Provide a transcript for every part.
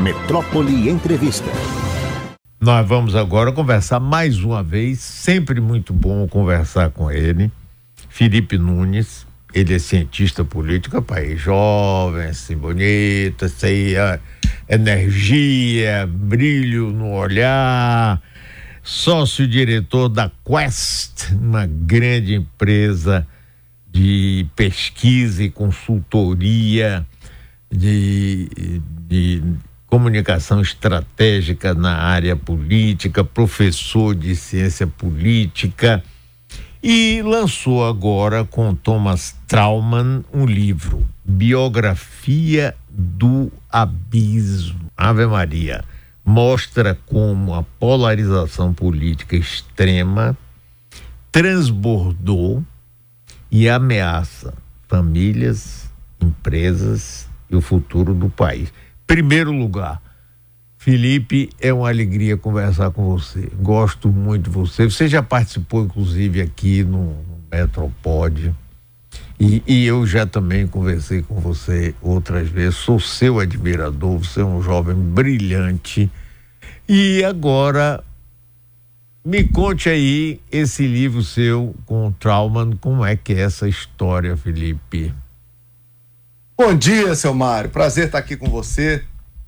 Metrópole Entrevista. Nós vamos agora conversar mais uma vez, sempre muito bom conversar com ele, Felipe Nunes. Ele é cientista político, pai jovem, assim, bonito, assim, energia, brilho no olhar, sócio-diretor da Quest, uma grande empresa de pesquisa e consultoria de, de comunicação estratégica na área política, professor de ciência política e lançou agora com Thomas Trauman um livro, Biografia do Abismo. Ave Maria mostra como a polarização política extrema transbordou e ameaça famílias, empresas e o futuro do país. Primeiro lugar, Felipe, é uma alegria conversar com você. Gosto muito de você. Você já participou, inclusive, aqui no, no Metropod. E, e, eu já também conversei com você outras vezes. Sou seu admirador. Você é um jovem brilhante. E agora me conte aí esse livro seu com o Trauman, como é que é essa história, Felipe? Bom dia, seu Mário. Prazer estar aqui com você.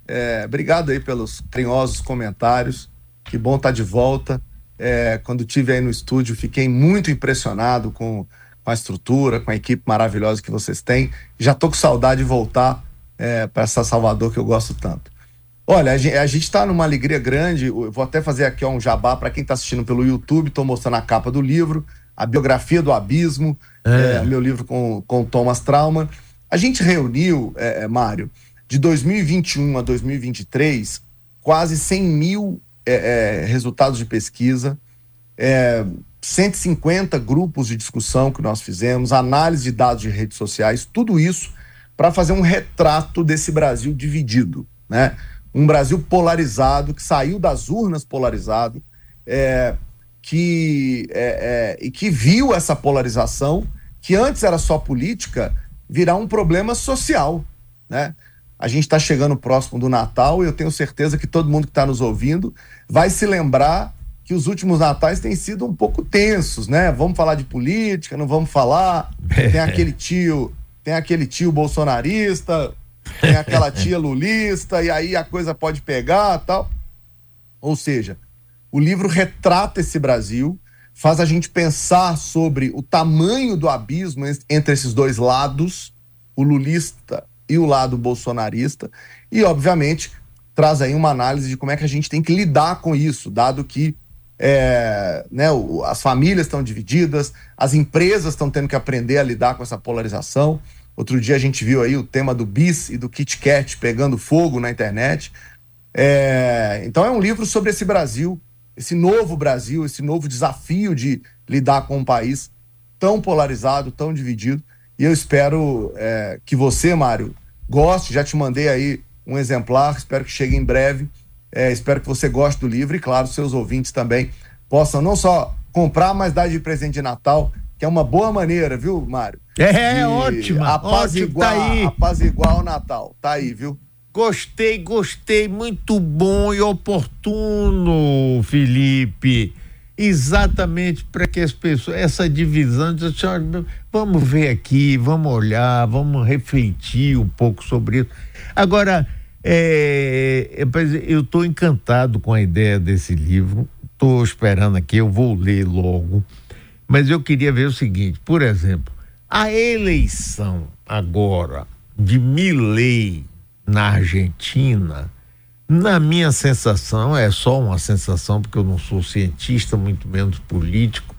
É, obrigado aí pelos carinhosos comentários. Que bom estar de volta. É, quando tive aí no estúdio, fiquei muito impressionado com, com, a estrutura, com a equipe maravilhosa que vocês têm. Já tô com saudade de voltar é, para essa Salvador que eu gosto tanto. Olha, a gente está numa alegria grande. Eu vou até fazer aqui ó, um jabá para quem está assistindo pelo YouTube. Estou mostrando a capa do livro, a biografia do Abismo, é. É, meu livro com, com Thomas Trauman. A gente reuniu, é, é Mário, de 2021 a 2023, quase 100 mil é, é, resultados de pesquisa, 150 grupos de discussão que nós fizemos, análise de dados de redes sociais, tudo isso para fazer um retrato desse Brasil dividido, né? um Brasil polarizado, que saiu das urnas polarizado, é, que, é, é, e que viu essa polarização, que antes era só política, virar um problema social. Né? A gente está chegando próximo do Natal e eu tenho certeza que todo mundo que está nos ouvindo vai se lembrar que os últimos natais têm sido um pouco tensos, né? Vamos falar de política, não vamos falar. Tem aquele tio, tem aquele tio bolsonarista, tem aquela tia lulista, e aí a coisa pode pegar tal. Ou seja, o livro retrata esse Brasil, faz a gente pensar sobre o tamanho do abismo entre esses dois lados, o lulista e o lado bolsonarista, e, obviamente, traz aí uma análise de como é que a gente tem que lidar com isso, dado que é, né, as famílias estão divididas, as empresas estão tendo que aprender a lidar com essa polarização. Outro dia a gente viu aí o tema do bis e do Kit Kat pegando fogo na internet. É, então é um livro sobre esse Brasil, esse novo Brasil, esse novo desafio de lidar com um país tão polarizado, tão dividido. E eu espero é, que você, Mário, goste. Já te mandei aí um exemplar, espero que chegue em breve. É, espero que você goste do livro e, claro, seus ouvintes também possam não só comprar, mas dar de presente de Natal que é uma boa maneira, viu, Mário? É, é ótima. Apaziguar, ótimo, tá aí. apaziguar o Natal. Tá aí, viu? Gostei, gostei. Muito bom e oportuno, Felipe. Exatamente para que as pessoas, essa divisão, vamos ver aqui, vamos olhar, vamos refletir um pouco sobre isso. Agora, é, é eu estou encantado com a ideia desse livro, estou esperando aqui, eu vou ler logo. Mas eu queria ver o seguinte, por exemplo, a eleição agora de Milley na Argentina, na minha sensação, é só uma sensação, porque eu não sou cientista, muito menos político,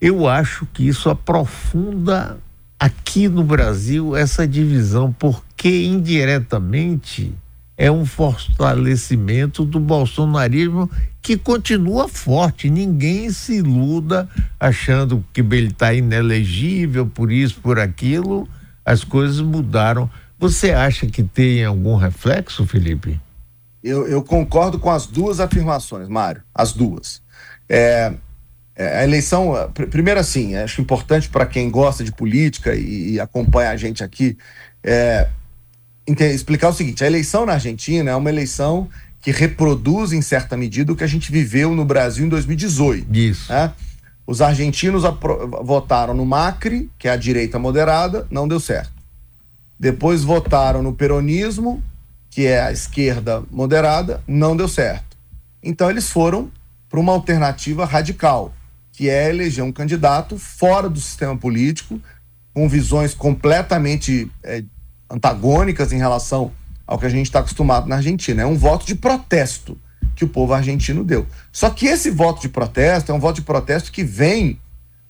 eu acho que isso aprofunda aqui no Brasil essa divisão, porque indiretamente é um fortalecimento do bolsonarismo que continua forte. Ninguém se iluda achando que ele está inelegível por isso, por aquilo. As coisas mudaram. Você acha que tem algum reflexo, Felipe? Eu, eu concordo com as duas afirmações, Mário. As duas. É, é a eleição, primeiro assim, acho importante para quem gosta de política e, e acompanha a gente aqui, é, explicar o seguinte: a eleição na Argentina é uma eleição que reproduz, em certa medida, o que a gente viveu no Brasil em 2018. Isso. Né? Os argentinos votaram no Macri, que é a direita moderada, não deu certo. Depois votaram no peronismo, que é a esquerda moderada, não deu certo. Então eles foram para uma alternativa radical, que é eleger um candidato fora do sistema político, com visões completamente é, antagônicas em relação ao que a gente está acostumado na Argentina. É um voto de protesto que o povo argentino deu. Só que esse voto de protesto é um voto de protesto que vem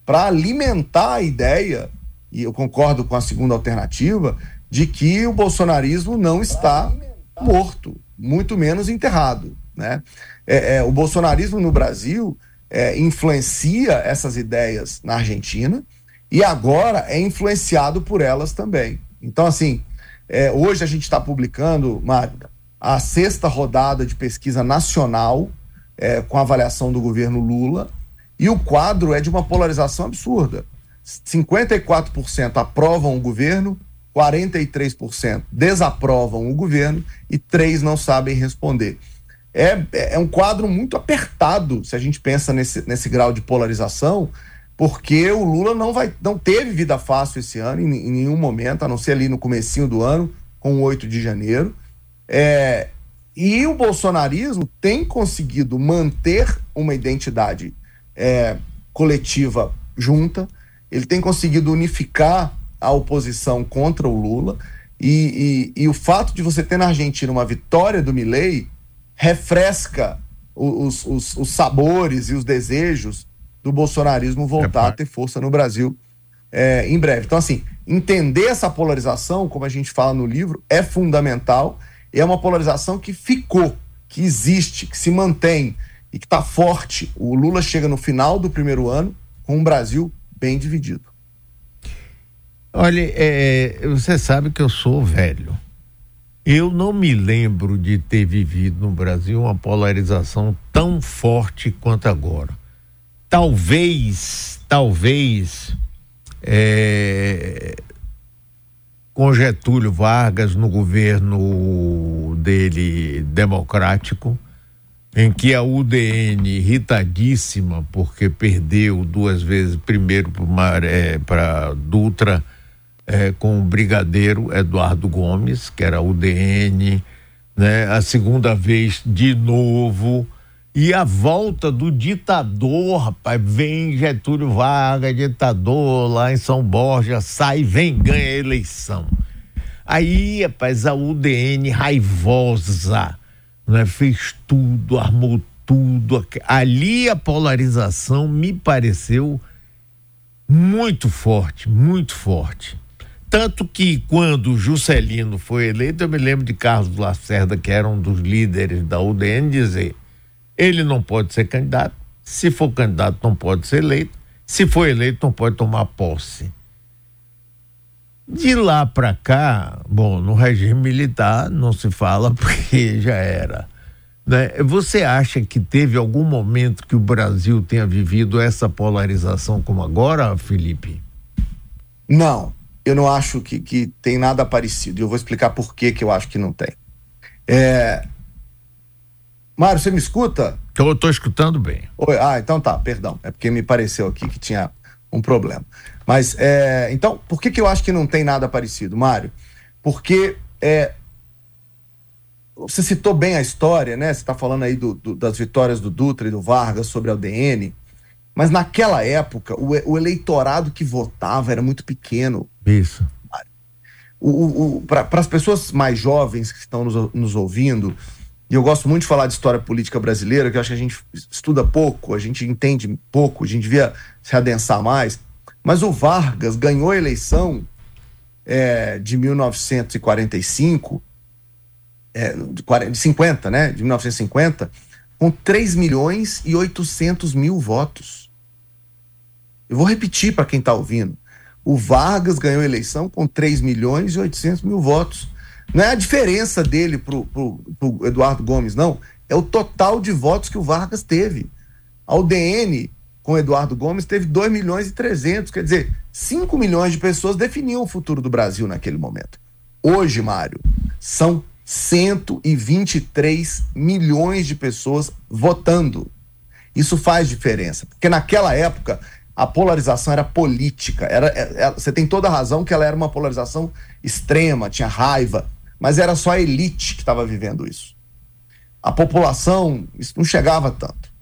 para alimentar a ideia, e eu concordo com a segunda alternativa, de que o bolsonarismo não está morto, muito menos enterrado. Né? É, é, o bolsonarismo no Brasil é, influencia essas ideias na Argentina e agora é influenciado por elas também. Então, assim, é, hoje a gente está publicando, Mário, a sexta rodada de pesquisa nacional é, com avaliação do governo Lula e o quadro é de uma polarização absurda. 54% aprovam o governo, 43% desaprovam o governo e 3% não sabem responder. É, é um quadro muito apertado se a gente pensa nesse, nesse grau de polarização, porque o Lula não, vai, não teve vida fácil esse ano, em, em nenhum momento, a não ser ali no comecinho do ano, com o 8 de janeiro. É, e o bolsonarismo tem conseguido manter uma identidade é, coletiva junta, ele tem conseguido unificar a oposição contra o Lula. E, e, e, o fato de você ter na Argentina uma vitória do Milei refresca os, os, os sabores e os desejos do bolsonarismo voltar é, a ter força no Brasil é, em breve. Então, assim, entender essa polarização, como a gente fala no livro, é fundamental. É uma polarização que ficou, que existe, que se mantém e que está forte. O Lula chega no final do primeiro ano com um Brasil bem dividido. Olha, é, você sabe que eu sou velho. Eu não me lembro de ter vivido no Brasil uma polarização tão forte quanto agora. Talvez, talvez, é, com Getúlio Vargas no governo dele democrático, em que a UDN, irritadíssima, porque perdeu duas vezes, primeiro para Dutra é, com o brigadeiro Eduardo Gomes, que era o DN, né? a segunda vez de novo. E a volta do ditador, rapaz, vem Getúlio Vargas, ditador lá em São Borja, sai, vem, ganha a eleição. Aí, rapaz, a UDN raivosa, né, fez tudo, armou tudo. Ali a polarização me pareceu muito forte, muito forte. Tanto que quando Juscelino foi eleito, eu me lembro de Carlos Lacerda, que era um dos líderes da UDN, dizer: ele não pode ser candidato, se for candidato, não pode ser eleito, se for eleito, não pode tomar posse. De lá para cá, bom, no regime militar não se fala porque já era. Né? Você acha que teve algum momento que o Brasil tenha vivido essa polarização como agora, Felipe? Não, eu não acho que, que tem nada parecido. E eu vou explicar por que, que eu acho que não tem. É... Mário, você me escuta? Eu estou escutando bem. Oi, ah, então tá, perdão. É porque me pareceu aqui que tinha um problema. Mas, é... então, por que, que eu acho que não tem nada parecido, Mário? Porque é... você citou bem a história, né? Você está falando aí do, do, das vitórias do Dutra e do Vargas sobre a UDN. Mas naquela época, o, o eleitorado que votava era muito pequeno. Isso. O, o, Para as pessoas mais jovens que estão nos, nos ouvindo, e eu gosto muito de falar de história política brasileira, que eu acho que a gente estuda pouco, a gente entende pouco, a gente devia se adensar mais. Mas o Vargas ganhou a eleição é, de 1945, é, de 50, né? De 1950 com 3 milhões e 800 mil votos. Eu vou repetir para quem está ouvindo. O Vargas ganhou a eleição com 3 milhões e 800 mil votos. Não é a diferença dele para o Eduardo Gomes, não. É o total de votos que o Vargas teve. A UDN, com o Eduardo Gomes, teve 2 milhões e 300. Quer dizer, 5 milhões de pessoas definiam o futuro do Brasil naquele momento. Hoje, Mário, são 123 milhões de pessoas votando. Isso faz diferença, porque naquela época a polarização era política. Era, era, é, é, você tem toda a razão que ela era uma polarização extrema, tinha raiva, mas era só a elite que estava vivendo isso. A população, isso não chegava tanto.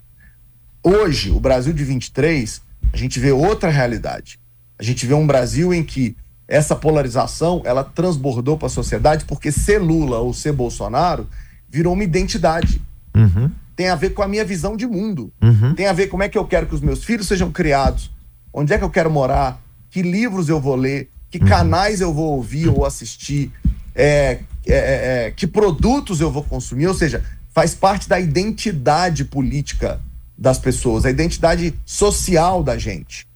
Hoje, o Brasil de 23, a gente vê outra realidade. A gente vê um Brasil em que essa polarização ela transbordou para a sociedade porque ser Lula ou ser Bolsonaro virou uma identidade. Uhum. Tem a ver com a minha visão de mundo. Uhum. Tem a ver como é que eu quero que os meus filhos sejam criados, onde é que eu quero morar, que livros eu vou ler, que uhum. canais eu vou ouvir ou assistir, é, é, é, é, que produtos eu vou consumir. Ou seja, faz parte da identidade política das pessoas, a identidade social da gente.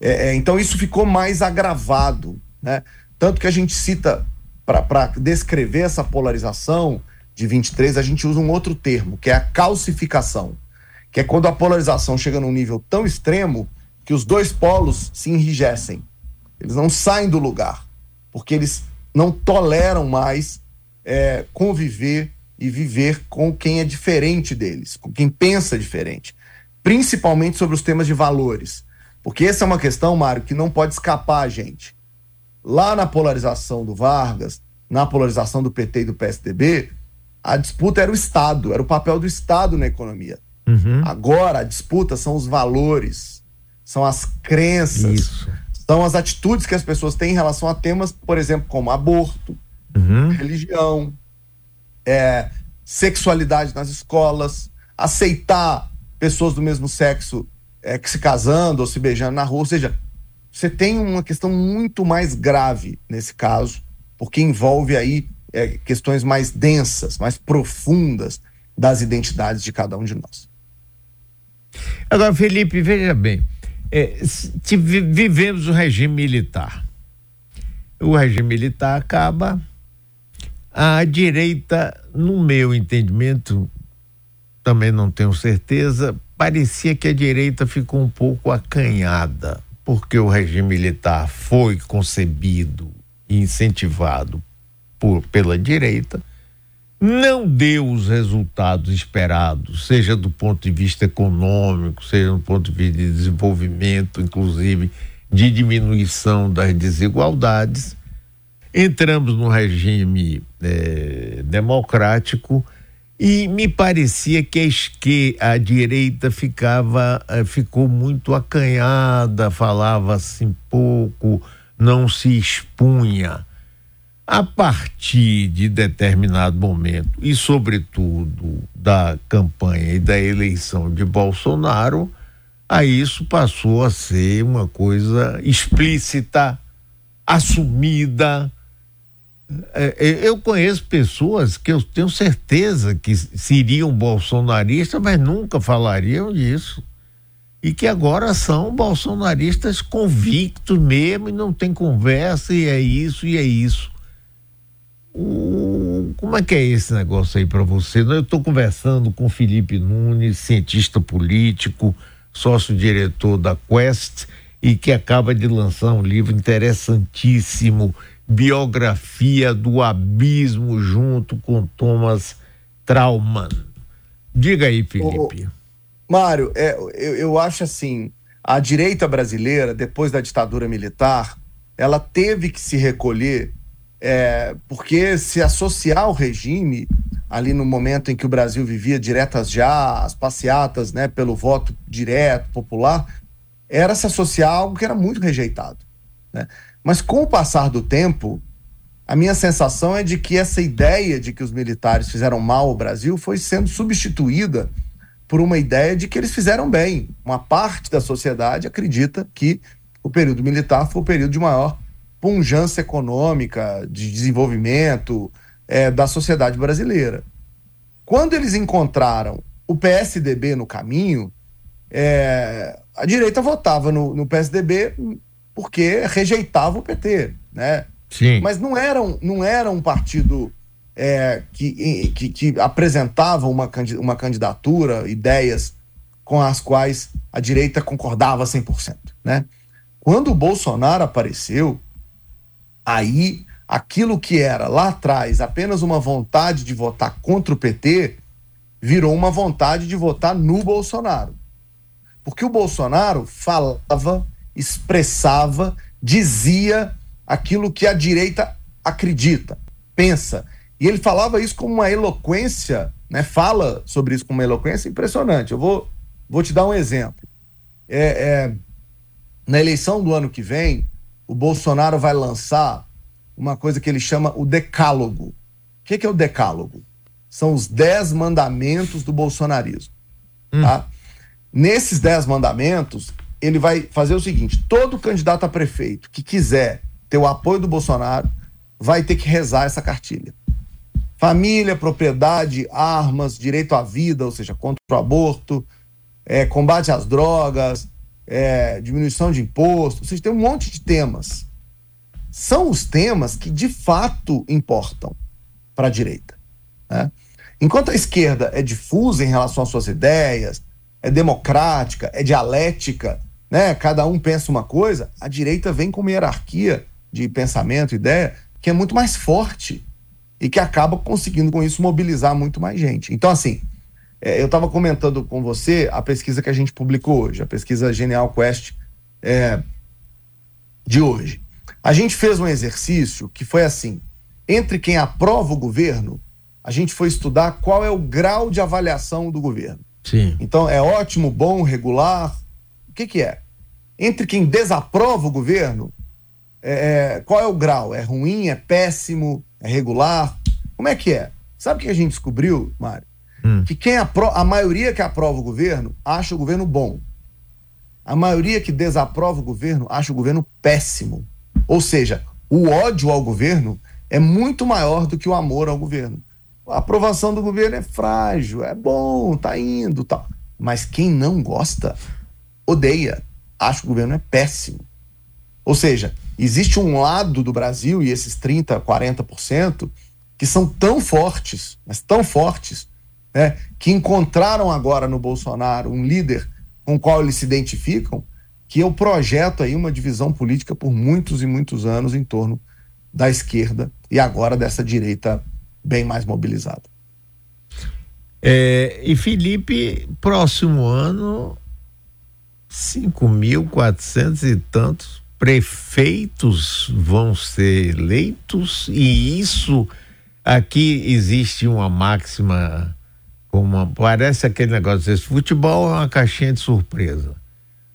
É, é, então isso ficou mais agravado. Né? Tanto que a gente cita, para descrever essa polarização de 23, a gente usa um outro termo, que é a calcificação, que é quando a polarização chega num nível tão extremo que os dois polos se enrijecem. Eles não saem do lugar, porque eles não toleram mais é, conviver e viver com quem é diferente deles, com quem pensa diferente, principalmente sobre os temas de valores. Porque essa é uma questão, Mário, que não pode escapar a gente. Lá na polarização do Vargas, na polarização do PT e do PSDB, a disputa era o Estado, era o papel do Estado na economia. Uhum. Agora, a disputa são os valores, são as crenças, Isso. são as atitudes que as pessoas têm em relação a temas, por exemplo, como aborto, uhum. religião, é, sexualidade nas escolas, aceitar pessoas do mesmo sexo é, que se casando ou se beijando na rua, ou seja, você tem uma questão muito mais grave nesse caso, porque envolve aí é, questões mais densas, mais profundas das identidades de cada um de nós. Agora, Felipe, veja bem, é, vivemos o regime militar. O regime militar acaba, a direita, no meu entendimento, também não tenho certeza, parecia que a direita ficou um pouco acanhada porque o regime militar foi concebido e incentivado por, pela direita, não deu os resultados esperados, seja do ponto de vista econômico, seja do ponto de vista de desenvolvimento, inclusive de diminuição das desigualdades. Entramos num regime é, democrático e me parecia que a, esquerda, a direita ficava, eh, ficou muito acanhada, falava assim pouco, não se expunha. A partir de determinado momento, e sobretudo da campanha e da eleição de Bolsonaro, aí isso passou a ser uma coisa explícita, assumida, eu conheço pessoas que eu tenho certeza que seriam bolsonaristas, mas nunca falariam disso. E que agora são bolsonaristas convictos mesmo, e não tem conversa, e é isso, e é isso. O, como é que é esse negócio aí para você? Eu estou conversando com Felipe Nunes, cientista político, sócio-diretor da Quest, e que acaba de lançar um livro interessantíssimo biografia do abismo junto com Thomas Trauman. Diga aí, Felipe. Ô, Mário, é, eu, eu acho assim, a direita brasileira, depois da ditadura militar, ela teve que se recolher, é, porque se associar ao regime, ali no momento em que o Brasil vivia diretas já, as passeatas né, pelo voto direto, popular, era se associar a algo que era muito rejeitado. Né? Mas com o passar do tempo, a minha sensação é de que essa ideia de que os militares fizeram mal ao Brasil foi sendo substituída por uma ideia de que eles fizeram bem. Uma parte da sociedade acredita que o período militar foi o período de maior punjância econômica, de desenvolvimento é, da sociedade brasileira. Quando eles encontraram o PSDB no caminho, é, a direita votava no, no PSDB porque rejeitava o PT, né? Sim. Mas não era um, não era um partido é, que, que, que, apresentava uma, uma candidatura, ideias com as quais a direita concordava 100%, né? Quando o Bolsonaro apareceu, aí aquilo que era lá atrás apenas uma vontade de votar contra o PT virou uma vontade de votar no Bolsonaro. Porque o Bolsonaro falava, expressava, dizia aquilo que a direita acredita, pensa. E ele falava isso com uma eloquência, né? fala sobre isso com uma eloquência impressionante. Eu vou, vou te dar um exemplo. É, é, na eleição do ano que vem, o Bolsonaro vai lançar uma coisa que ele chama o decálogo. O que, que é o decálogo? São os dez mandamentos do bolsonarismo. Hum. Tá? Nesses dez mandamentos, ele vai fazer o seguinte: todo candidato a prefeito que quiser ter o apoio do Bolsonaro vai ter que rezar essa cartilha. Família, propriedade, armas, direito à vida, ou seja, contra o aborto, é, combate às drogas, é, diminuição de imposto, ou seja, tem um monte de temas. São os temas que de fato importam para a direita. Né? Enquanto a esquerda é difusa em relação às suas ideias, é democrática, é dialética, né? cada um pensa uma coisa, a direita vem com uma hierarquia de pensamento, ideia, que é muito mais forte e que acaba conseguindo com isso mobilizar muito mais gente. Então, assim, é, eu estava comentando com você a pesquisa que a gente publicou hoje, a pesquisa Genial Quest é, de hoje. A gente fez um exercício que foi assim: entre quem aprova o governo, a gente foi estudar qual é o grau de avaliação do governo. Sim. Então, é ótimo, bom, regular. O que, que é? Entre quem desaprova o governo, é, é qual é o grau? É ruim, é péssimo, é regular? Como é que é? Sabe o que a gente descobriu, Mário? Hum. Que quem a maioria que aprova o governo acha o governo bom. A maioria que desaprova o governo acha o governo péssimo. Ou seja, o ódio ao governo é muito maior do que o amor ao governo. A aprovação do governo é frágil, é bom, tá indo, tal. Mas quem não gosta, odeia, acha que o governo é péssimo. Ou seja, existe um lado do Brasil, e esses 30%, 40%, que são tão fortes, mas tão fortes, né, que encontraram agora no Bolsonaro um líder com o qual eles se identificam, que eu projeto aí uma divisão política por muitos e muitos anos em torno da esquerda e agora dessa direita bem mais mobilizada. É, e Felipe, próximo ano, 5.400 e tantos prefeitos vão ser eleitos, e isso aqui existe uma máxima como parece aquele negócio desse futebol é uma caixinha de surpresa.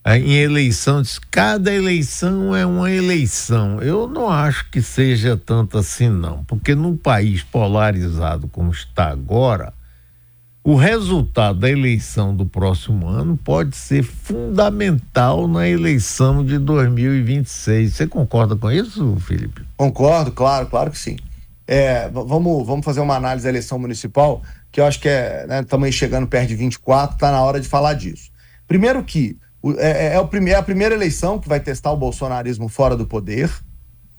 Em eleição, cada eleição é uma eleição. Eu não acho que seja tanto assim, não, porque num país polarizado como está agora, o resultado da eleição do próximo ano pode ser fundamental na eleição de 2026. Você concorda com isso, Felipe? Concordo, claro, claro que sim. É, vamos, vamos fazer uma análise da eleição municipal que eu acho que é, né, estamos chegando perto de 24, está na hora de falar disso. Primeiro que é, é, é, o é a primeira eleição que vai testar o bolsonarismo fora do poder.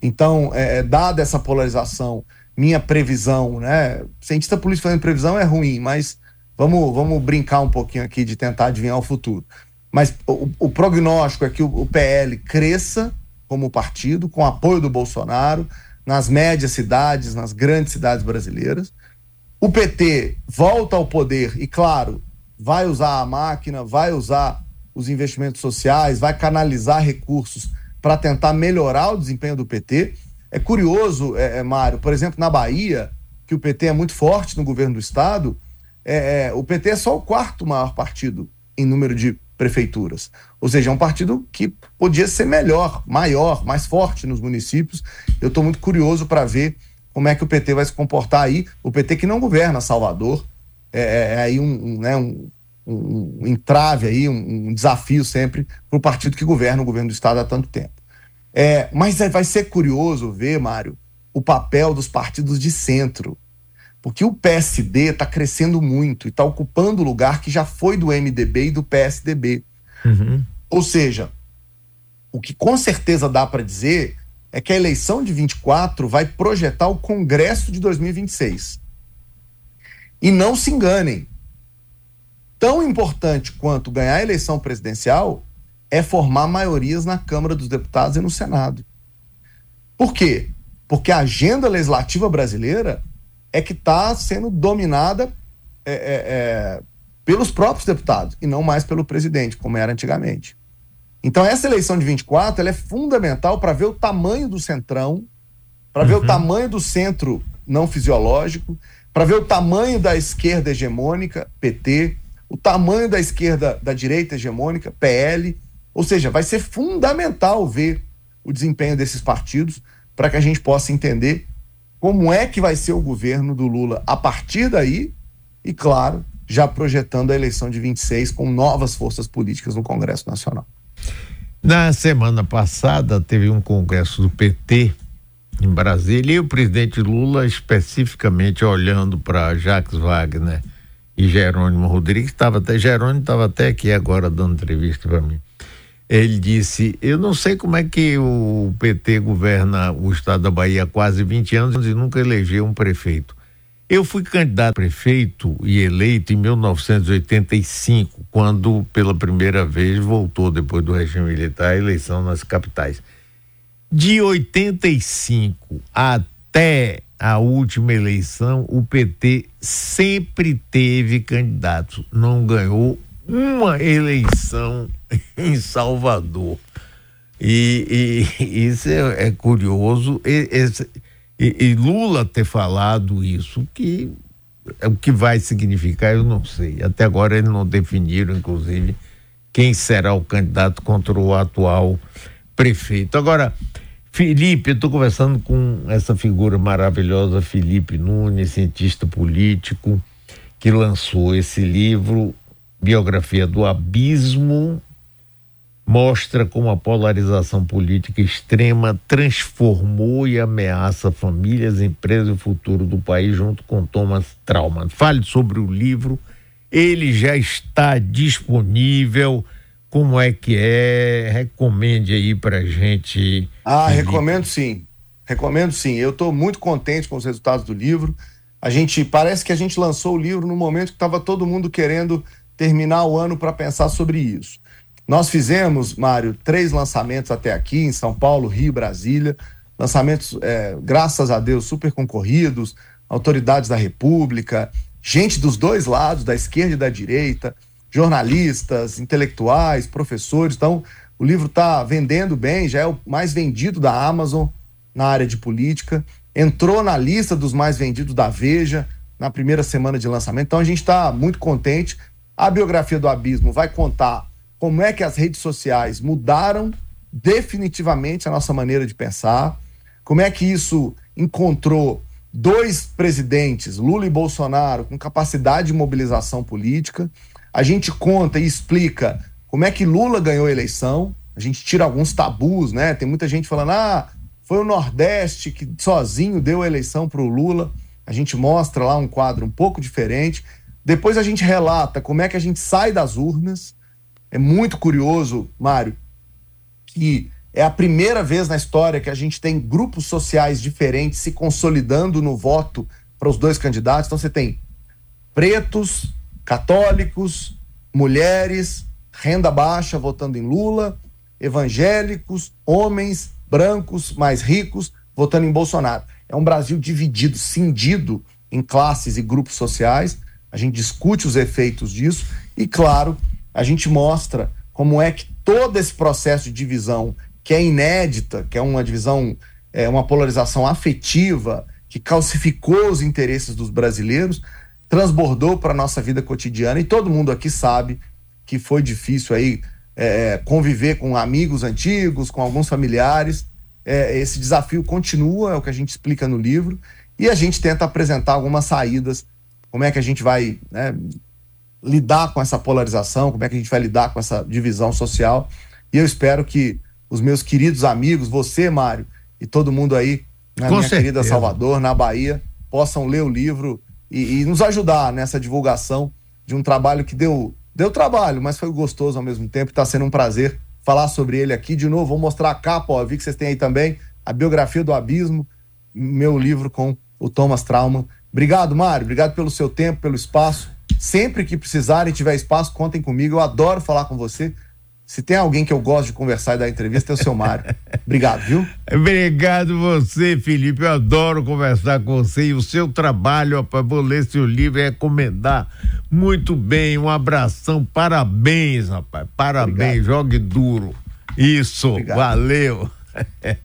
Então, é, é, dada essa polarização, minha previsão, né? Cientista político fazendo previsão é ruim, mas vamos, vamos brincar um pouquinho aqui de tentar adivinhar o futuro. Mas o, o prognóstico é que o, o PL cresça como partido, com apoio do Bolsonaro, nas médias cidades, nas grandes cidades brasileiras. O PT volta ao poder e, claro, vai usar a máquina, vai usar os investimentos sociais, vai canalizar recursos para tentar melhorar o desempenho do PT. É curioso, é, é, Mário, por exemplo, na Bahia, que o PT é muito forte no governo do estado, é, é, o PT é só o quarto maior partido em número de prefeituras. Ou seja, é um partido que podia ser melhor, maior, mais forte nos municípios. Eu estou muito curioso para ver como é que o PT vai se comportar aí. O PT que não governa Salvador, é, é, é aí um, um, né, um, um, entrave aí, um, desafio sempre para o partido que governa o governo do Estado há tanto tempo. É, mas vai ser curioso ver, Mário, o papel dos partidos de centro. Porque o PSD está crescendo muito e está ocupando o lugar que já foi do MDB e do PSDB. Uhum. Ou seja, o que com certeza dá para dizer é que a eleição de 24 vai projetar o Congresso de 2026. E não se enganem. Tão importante quanto ganhar a eleição presidencial é formar maiorias na Câmara dos Deputados e no Senado. Por quê? porque a agenda legislativa brasileira é que está sendo dominada é, é, é, pelos próprios deputados e não mais pelo presidente, como era antigamente. Então, essa eleição de 24 ela é fundamental para ver o tamanho do centrão, para ver o uhum. tamanho do centro não fisiológico, para ver o tamanho da esquerda hegemônica, PT, o tamanho da esquerda, da direita hegemônica, PL. Ou seja, vai ser fundamental ver o desempenho desses partidos para que a gente possa entender como é que vai ser o governo do Lula a partir daí e, claro, já projetando a eleição de 26 com novas forças políticas no Congresso Nacional. Na semana passada teve um congresso do PT em Brasília e o presidente Lula especificamente olhando para Jacques Wagner e Jerônimo Rodrigues, estava até Jerônimo estava até aqui agora dando entrevista para mim. Ele disse: Eu não sei como é que o PT governa o estado da Bahia há quase 20 anos e nunca elegeu um prefeito. Eu fui candidato a prefeito e eleito em 1985, quando pela primeira vez voltou, depois do regime militar, a eleição nas capitais. De 85 até a última eleição, o PT sempre teve candidato, não ganhou uma eleição em Salvador. E, e isso é, é curioso. E, esse, e, e, Lula ter falado isso, que é o que vai significar, eu não sei. Até agora eles não definiram, inclusive, quem será o candidato contra o atual prefeito. Agora, Felipe, eu estou conversando com essa figura maravilhosa, Felipe Nunes, cientista político, que lançou esse livro, Biografia do Abismo, mostra como a polarização política extrema transformou e ameaça famílias, empresas e o futuro do país, junto com Thomas Trauman. Fale sobre o livro, ele já está disponível. Como é que é? Recomende aí para gente. Ah, recomendo sim. Recomendo sim. Eu estou muito contente com os resultados do livro. A gente parece que a gente lançou o livro no momento que estava todo mundo querendo terminar o ano para pensar sobre isso. Nós fizemos, Mário, três lançamentos até aqui, em São Paulo, Rio, Brasília. Lançamentos, é, graças a Deus, super concorridos, autoridades da República, gente dos dois lados, da esquerda e da direita, jornalistas, intelectuais, professores. Então, o livro está vendendo bem, já é o mais vendido da Amazon na área de política. Entrou na lista dos mais vendidos da Veja na primeira semana de lançamento. Então, a gente está muito contente. A biografia do Abismo vai contar como é que as redes sociais mudaram definitivamente a nossa maneira de pensar, como é que isso encontrou dois presidentes, Lula e Bolsonaro, com capacidade de mobilização política. A gente conta e explica como é que Lula ganhou a eleição. A gente tira alguns tabus, né? Tem muita gente falando, ah, foi o Nordeste que sozinho deu a eleição para o Lula. A gente mostra lá um quadro um pouco diferente. Depois a gente relata como é que a gente sai das urnas, é muito curioso, Mário, que é a primeira vez na história que a gente tem grupos sociais diferentes se consolidando no voto para os dois candidatos. Então você tem pretos, católicos, mulheres, renda baixa votando em Lula, evangélicos, homens, brancos, mais ricos votando em Bolsonaro. É um Brasil dividido, cindido em classes e grupos sociais. A gente discute os efeitos disso e, claro, a gente mostra como é que todo esse processo de divisão, que é inédita, que é uma divisão, é uma polarização afetiva, que calcificou os interesses dos brasileiros, transbordou para a nossa vida cotidiana e todo mundo aqui sabe que foi difícil aí é, conviver com amigos antigos, com alguns familiares. É, esse desafio continua, é o que a gente explica no livro, e a gente tenta apresentar algumas saídas, como é que a gente vai né, lidar com essa polarização, como é que a gente vai lidar com essa divisão social. E eu espero que os meus queridos amigos, você, Mário, e todo mundo aí na com minha certeza. querida Salvador, na Bahia, possam ler o livro e, e, nos ajudar nessa divulgação de um trabalho que deu, deu trabalho, mas foi gostoso ao mesmo tempo. Está sendo um prazer falar sobre ele aqui. De novo, vou mostrar a capa, ó, vi que vocês têm aí também, a biografia do Abismo, meu livro com o Thomas Trauma. Obrigado, Mário. Obrigado pelo seu tempo, pelo espaço. Sempre que precisarem, tiver espaço, contem comigo. Eu adoro falar com você. Se tem alguém que eu gosto de conversar e dar entrevista, é o seu Mário. Obrigado, viu? Obrigado você, Felipe. Eu adoro conversar com você e o seu trabalho, rapaz. Vou ler seu livro e recomendar. Muito bem, um abração. Parabéns, rapaz. Parabéns. Obrigado. Jogue duro. Isso, Obrigado. valeu.